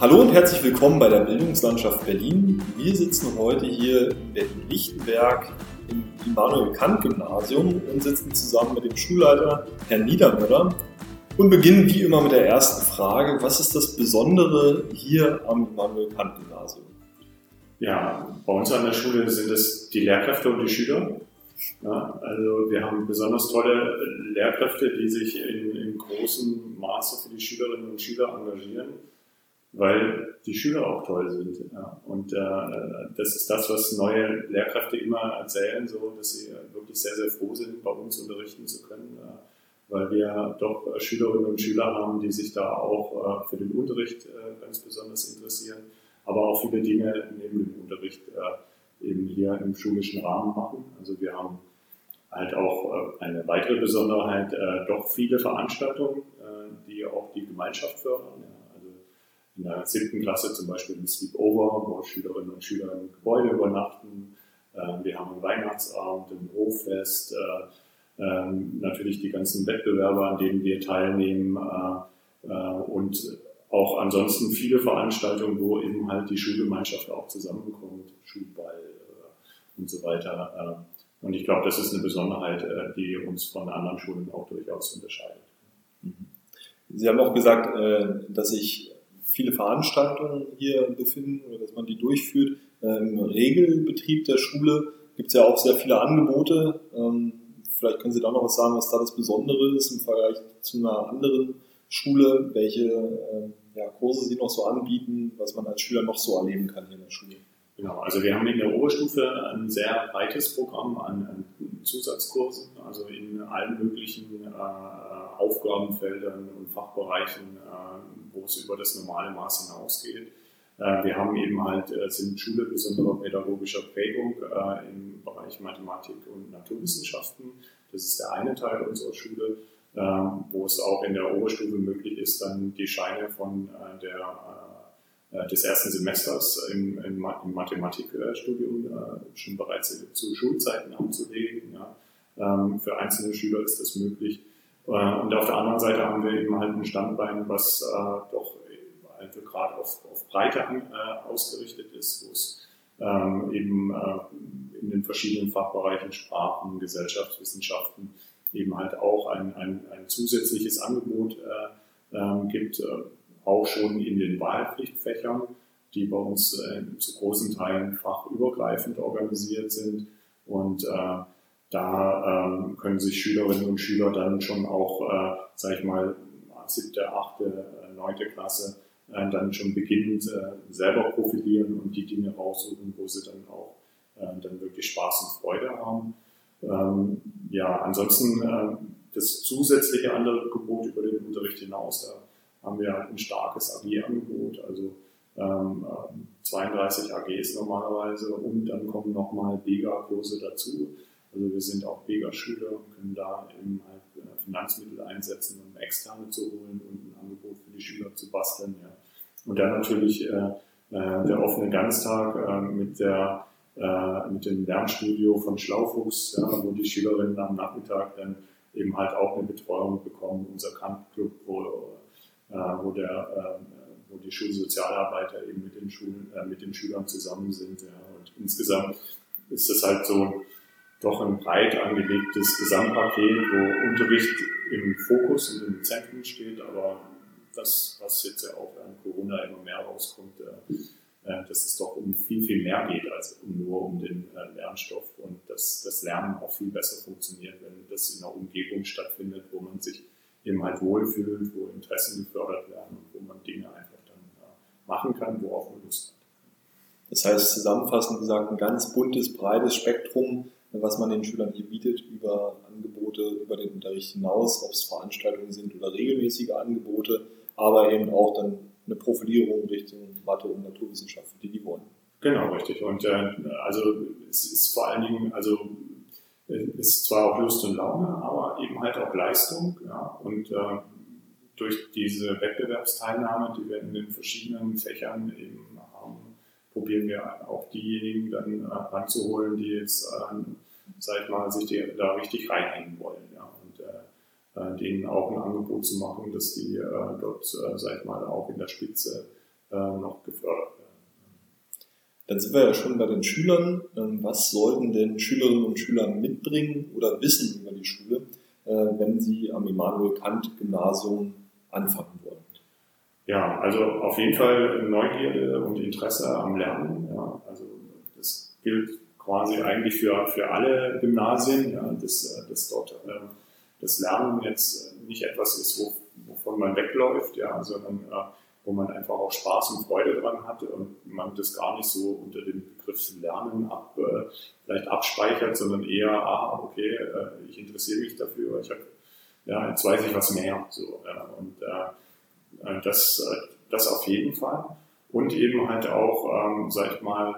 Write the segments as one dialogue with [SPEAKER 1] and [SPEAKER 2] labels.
[SPEAKER 1] Hallo und herzlich willkommen bei der Bildungslandschaft Berlin. Wir sitzen heute hier in Berlin-Lichtenberg im Immanuel-Kant-Gymnasium und sitzen zusammen mit dem Schulleiter Herrn Niedermüller und beginnen wie immer mit der ersten Frage. Was ist das Besondere hier am Immanuel-Kant-Gymnasium?
[SPEAKER 2] Ja, bei uns an der Schule sind es die Lehrkräfte und die Schüler. Ja, also wir haben besonders tolle Lehrkräfte, die sich in, in großem Maße für die Schülerinnen und Schüler engagieren weil die Schüler auch toll sind. Ja. Und äh, das ist das, was neue Lehrkräfte immer erzählen, so dass sie wirklich sehr, sehr froh sind, bei uns unterrichten zu können, äh, weil wir doch Schülerinnen und Schüler haben, die sich da auch äh, für den Unterricht äh, ganz besonders interessieren, aber auch viele Dinge neben dem Unterricht äh, eben hier im schulischen Rahmen machen. Also wir haben halt auch äh, eine weitere Besonderheit, doch viele Veranstaltungen, die auch die Gemeinschaft fördern. Ja in der siebten Klasse zum Beispiel ein Sleepover, wo Schülerinnen und Schüler im Gebäude übernachten. Ähm, wir haben einen Weihnachtsabend, ein Hoffest, äh, ähm, natürlich die ganzen Wettbewerbe, an denen wir teilnehmen äh, äh, und auch ansonsten viele Veranstaltungen, wo eben halt die Schulgemeinschaft auch zusammenkommt, Schulball und so weiter. Und ich glaube, das ist eine Besonderheit, die uns von anderen Schulen auch durchaus unterscheidet.
[SPEAKER 1] Sie haben auch gesagt, dass sich viele Veranstaltungen hier befinden oder dass man die durchführt. Im Regelbetrieb der Schule gibt es ja auch sehr viele Angebote. Ähm, vielleicht können Sie da noch was sagen, was da das Besondere ist im Vergleich zu einer anderen Schule, welche ähm, ja, Kurse Sie noch so anbieten, was man als Schüler noch so erleben kann hier in der Schule.
[SPEAKER 2] Genau, also wir haben in der Oberstufe ein sehr breites Programm an, Zusatzkursen, also in allen möglichen äh, Aufgabenfeldern und Fachbereichen, äh, es über das normale Maß hinausgeht. Äh, wir haben eben halt, äh, sind Schule besonderer pädagogischer Prägung äh, im Bereich Mathematik und Naturwissenschaften. Das ist der eine Teil unserer Schule, äh, wo es auch in der Oberstufe möglich ist, dann die Scheine von der des ersten Semesters im, im, Mathematikstudium schon bereits zu Schulzeiten anzulegen. Ähm, für einzelne Schüler ist das möglich. Äh, und auf der anderen Seite haben wir eben halt ein Standbein, was doch also gerade auf, auf Breite ausgerichtet ist, wo es ähm, eben in den verschiedenen Fachbereichen Sprachen, Gesellschaftswissenschaften eben halt auch ein, ein, ein zusätzliches Angebot ähm, gibt, auch schon in den Wahlpflichtfächern, die bei uns äh, zu großen Teilen fachübergreifend organisiert sind. Und äh, da ähm, können sich Schülerinnen und Schüler dann schon auch, äh, sag ich mal, siebte, achte, neunte Klasse äh, dann schon beginnend äh, selber profilieren und die Dinge raussuchen, wo sie dann auch äh, dann wirklich Spaß und Freude haben. Ähm, ja, ansonsten äh, das zusätzliche andere Gebot über den Unterricht hinaus, da haben wir halt ein starkes AG-Angebot, also ähm, 32 AGs normalerweise und dann kommen nochmal Bega-Kurse dazu. Also wir sind auch Bega-Schüler und können da eben halt äh, Finanzmittel einsetzen, um externe zu holen und ein Angebot für die Schüler zu basteln. Ja. Und dann natürlich äh, äh der offene Ganztag äh, mit der äh, mit dem Lernstudio von Schlaufuchs, ja, wo die Schülerinnen am Nachmittag dann eben halt auch eine Betreuung bekommen, unser Kampfclub, wo äh, wo, der, wo die Schulsozialarbeiter eben mit den, Schulen, mit den Schülern zusammen sind. Ja. Und insgesamt ist das halt so doch ein breit angelegtes Gesamtpaket, wo Unterricht im Fokus und im Zentrum steht, aber das, was jetzt ja auch während Corona immer mehr rauskommt, dass es doch um viel, viel mehr geht als nur um den Lernstoff und dass das Lernen auch viel besser funktioniert, wenn das in einer Umgebung stattfindet, wo man sich eben halt wohlfühlt, wo Interessen gefördert werden und wo man Dinge einfach dann machen kann, worauf man Lust hat.
[SPEAKER 1] Das heißt, zusammenfassend gesagt, ein ganz buntes, breites Spektrum, was man den Schülern hier bietet, über Angebote, über den Unterricht hinaus, ob es Veranstaltungen sind oder regelmäßige Angebote, aber eben auch dann eine Profilierung Richtung Mathe und Naturwissenschaften, die die wollen.
[SPEAKER 2] Genau, richtig. Und äh, also es ist vor allen Dingen, also ist zwar auch Lust und Laune, aber eben halt auch Leistung. Ja. Und äh, durch diese Wettbewerbsteilnahme, die wir in den verschiedenen Fächern eben probieren wir auch diejenigen dann äh, ranzuholen, die jetzt, äh, sag mal, sich die, da richtig reinhängen wollen. Ja. Und äh, äh denen auch ein Angebot zu machen, dass die äh, dort, äh, sag ich mal, auch in der Spitze noch gefördert werden.
[SPEAKER 1] Dann sind wir ja schon bei den Schülern. Ähm, was sollten denn Schülerinnen und Schüler mitbringen oder wissen über die Schule, wenn sie am Immanuel Kant Gymnasium anfangen?
[SPEAKER 2] Ja, also auf jeden Fall Neugierde und Interesse am Lernen. Ja, also das gilt quasi eigentlich für, für alle Gymnasien, ja, dass, dass dort äh, das Lernen jetzt nicht etwas ist, wo, wovon man wegläuft, ja, sondern äh, wo man einfach auch Spaß und Freude dran hat und man das gar nicht so unter dem Begriff Lernen ab, äh, vielleicht abspeichert, sondern eher, ah, okay, äh, ich interessiere mich dafür, ich habe, ja, jetzt weiß ich was mehr, so, und äh das, äh, das auf jeden Fall und eben halt auch, ähm, sag ich mal,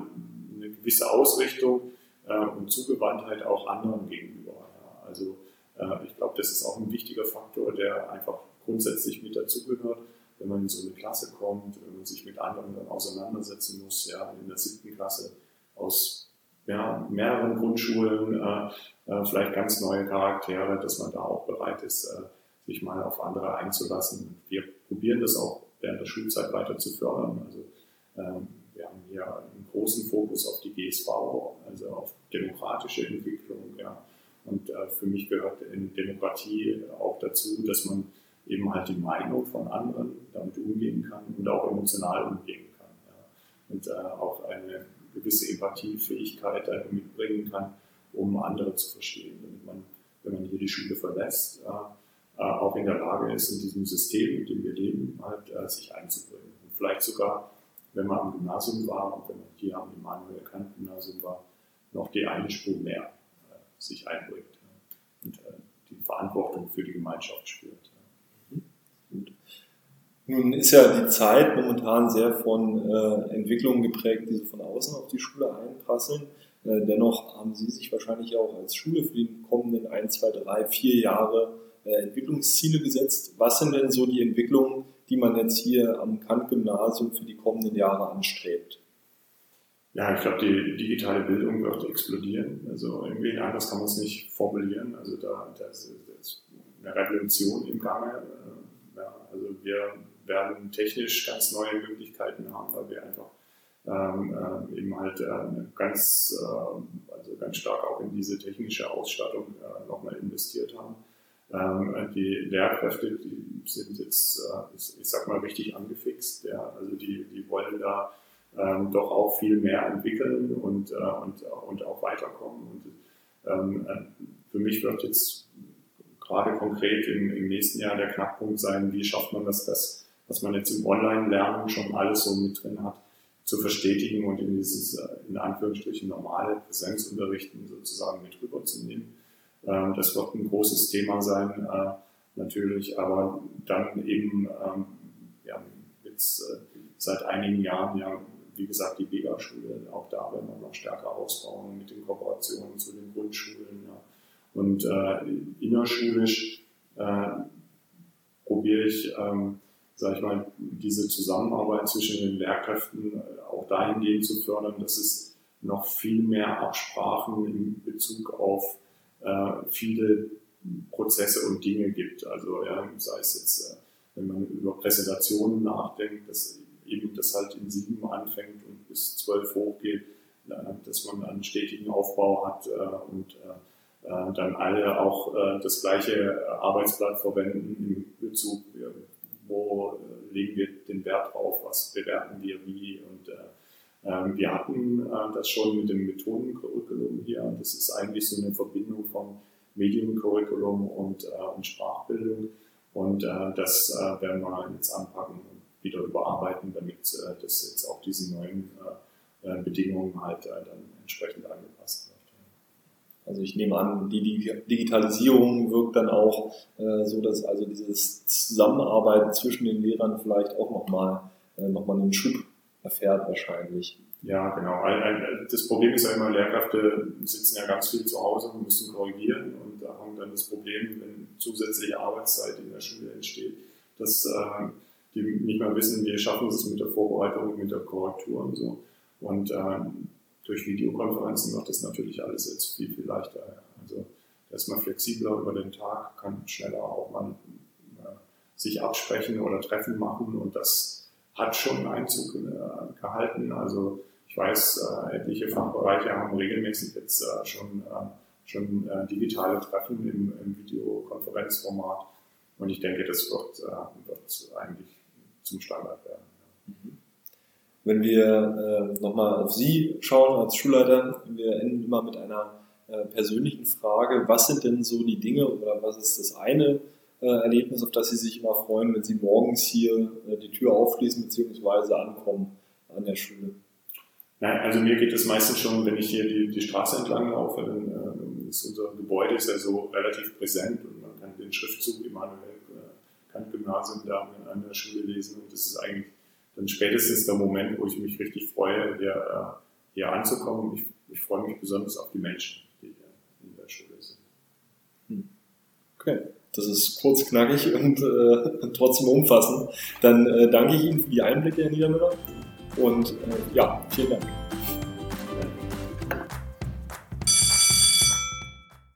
[SPEAKER 2] eine gewisse Ausrichtung äh, und Zugewandtheit auch anderen gegenüber. Ja. Also äh, ich glaube, das ist auch ein wichtiger Faktor, der einfach grundsätzlich mit dazugehört, wenn man in so eine Klasse kommt, wenn man sich mit anderen dann auseinandersetzen muss, ja, in der siebten Klasse aus ja, mehreren Grundschulen, äh, äh, vielleicht ganz neue Charaktere, dass man da auch bereit ist, äh, sich mal auf andere einzulassen. Wir probieren das auch während der Schulzeit weiter zu fördern. Also ähm, wir haben hier einen großen Fokus auf die GSV, also auf demokratische Entwicklung. Ja. Und äh, für mich gehört in Demokratie auch dazu, dass man eben halt die Meinung von anderen damit umgehen kann und auch emotional umgehen kann. Ja. Und äh, auch eine gewisse Empathiefähigkeit mitbringen kann, um andere zu verstehen, damit man, wenn man hier die Schule verlässt, äh, auch in der Lage ist, in diesem System, in dem wir leben, halt, äh, sich einzubringen. Und vielleicht sogar, wenn man am Gymnasium war und wenn man hier am Immanuel Kant Gymnasium war, noch die eine Spur mehr sich einbringt und äh, die Verantwortung für die Gemeinschaft spürt.
[SPEAKER 1] Gut. Nun ist ja die Zeit momentan sehr von äh, Entwicklungen geprägt, die so von außen auf die Schule einprasseln. Äh, dennoch haben Sie sich wahrscheinlich auch als Schule für die kommenden ein, zwei, drei, vier Jahre äh, Entwicklungsziele gesetzt. Was sind denn so die Entwicklungen, die man jetzt hier am Kant-Gymnasium für die kommenden Jahre anstrebt?
[SPEAKER 2] Ja, ich glaube, die digitale Bildung wird explodieren. Also irgendwie anders kann man es nicht formulieren. Also da, da ist, eine Revolution im Gange. Äh, ja, also wir werden technisch ganz neue Möglichkeiten haben, weil wir einfach ähm, äh, eben halt äh, ganz, äh, also ganz stark auch in diese technische Ausstattung äh, nochmal investiert haben. Ähm, die Lehrkräfte, die sind jetzt, äh, ich, sag mal, richtig angefixt. Ja, also die, die wollen da ähm, doch auch viel mehr entwickeln und, äh, und, und auch weiterkommen. Und ähm, äh, für mich wird jetzt gerade konkret im, im nächsten Jahr der Knackpunkt sein, wie schafft man das, das was man jetzt im Online-Lernen schon alles so mit drin hat, zu verstetigen und in dieses, äh, in Anführungsstrichen, normale Präsenzunterrichten sozusagen mit rüberzunehmen. Ähm, das wird ein großes Thema sein, äh, natürlich, aber dann eben, ähm, ja, jetzt äh, seit einigen Jahren ja wie gesagt, die Vega-Schule, auch da werden wir noch stärker ausbauen mit den Kooperationen zu den Grundschulen. Ja. Und äh, innerschulisch äh, probiere ich, ähm, sage ich mal, diese Zusammenarbeit zwischen den Lehrkräften äh, auch dahingehend zu fördern, dass es noch viel mehr Absprachen in Bezug auf äh, viele Prozesse und Dinge gibt. Also ja, sei es jetzt, äh, wenn man über Präsentationen nachdenkt, dass eben das halt in sieben anfängt und bis zwölf hochgeht, dass man einen stetigen Aufbau hat äh, und äh, dann alle auch das gleiche Arbeitsblatt verwenden im Bezug, wo legen wir den Wert drauf, was bewerten wir wie wir hatten das schon mit dem Methodencurriculum hier. Das ist eigentlich so eine Verbindung von Mediencurriculum und, und Sprachbildung. Und das werden wir jetzt anpacken wieder überarbeiten, damit äh, das jetzt auch diesen neuen äh, äh, Bedingungen halt dann entsprechend angepasst wird.
[SPEAKER 1] Also ich nehme an, die Digitalisierung wirkt dann auch äh, so, dass also dieses Zusammenarbeiten zwischen den Lehrern vielleicht auch nochmal äh, noch einen Schub erfährt wahrscheinlich.
[SPEAKER 2] Ja, genau. Das Problem ist ja immer, Lehrkräfte sitzen ja ganz viel zu Hause und müssen korrigieren und haben dann das Problem, wenn zusätzliche Arbeitszeit in der Schule entsteht, dass äh, die nicht mehr wissen, wie schaffen sie es mit der Vorbereitung, mit der Korrektur und so. Und ähm, durch Videokonferenzen wird das natürlich alles jetzt viel, viel leichter. Also da ist man flexibler über den Tag, kann schneller auch mal äh, sich absprechen oder Treffen machen und das hat schon Einzug gehalten. Also ich weiß, etliche Fachbereiche haben regelmäßig jetzt schon, schon digitale Treffen im, im Videokonferenzformat. Und ich denke, das wird, wird eigentlich zum Standard werden. Mhm.
[SPEAKER 1] Wenn wir äh, nochmal auf Sie schauen als Schulleiter, wir enden immer mit einer äh, persönlichen Frage, was sind denn so die Dinge oder was ist das eine äh, Erlebnis, auf das Sie sich immer freuen, wenn Sie morgens hier äh, die Tür aufschließen bzw. ankommen an der Schule?
[SPEAKER 2] Nein, also mir geht es meistens schon, wenn ich hier die, die Straße entlang laufe, dann äh, ist unser Gebäude ist ja so relativ präsent und man kann den Schriftzug Immanuel äh, Kant Gymnasium da an der Schule lesen und das ist eigentlich dann spätestens der Moment, wo ich mich richtig freue, hier, äh, hier anzukommen. Ich, ich freue mich besonders auf die Menschen, die hier in der Schule sind.
[SPEAKER 1] Okay, das ist kurz, knackig und äh, trotzdem umfassend. Dann äh, danke ich Ihnen für die Einblicke, Herr Niedermüller. Und äh, ja, vielen Dank.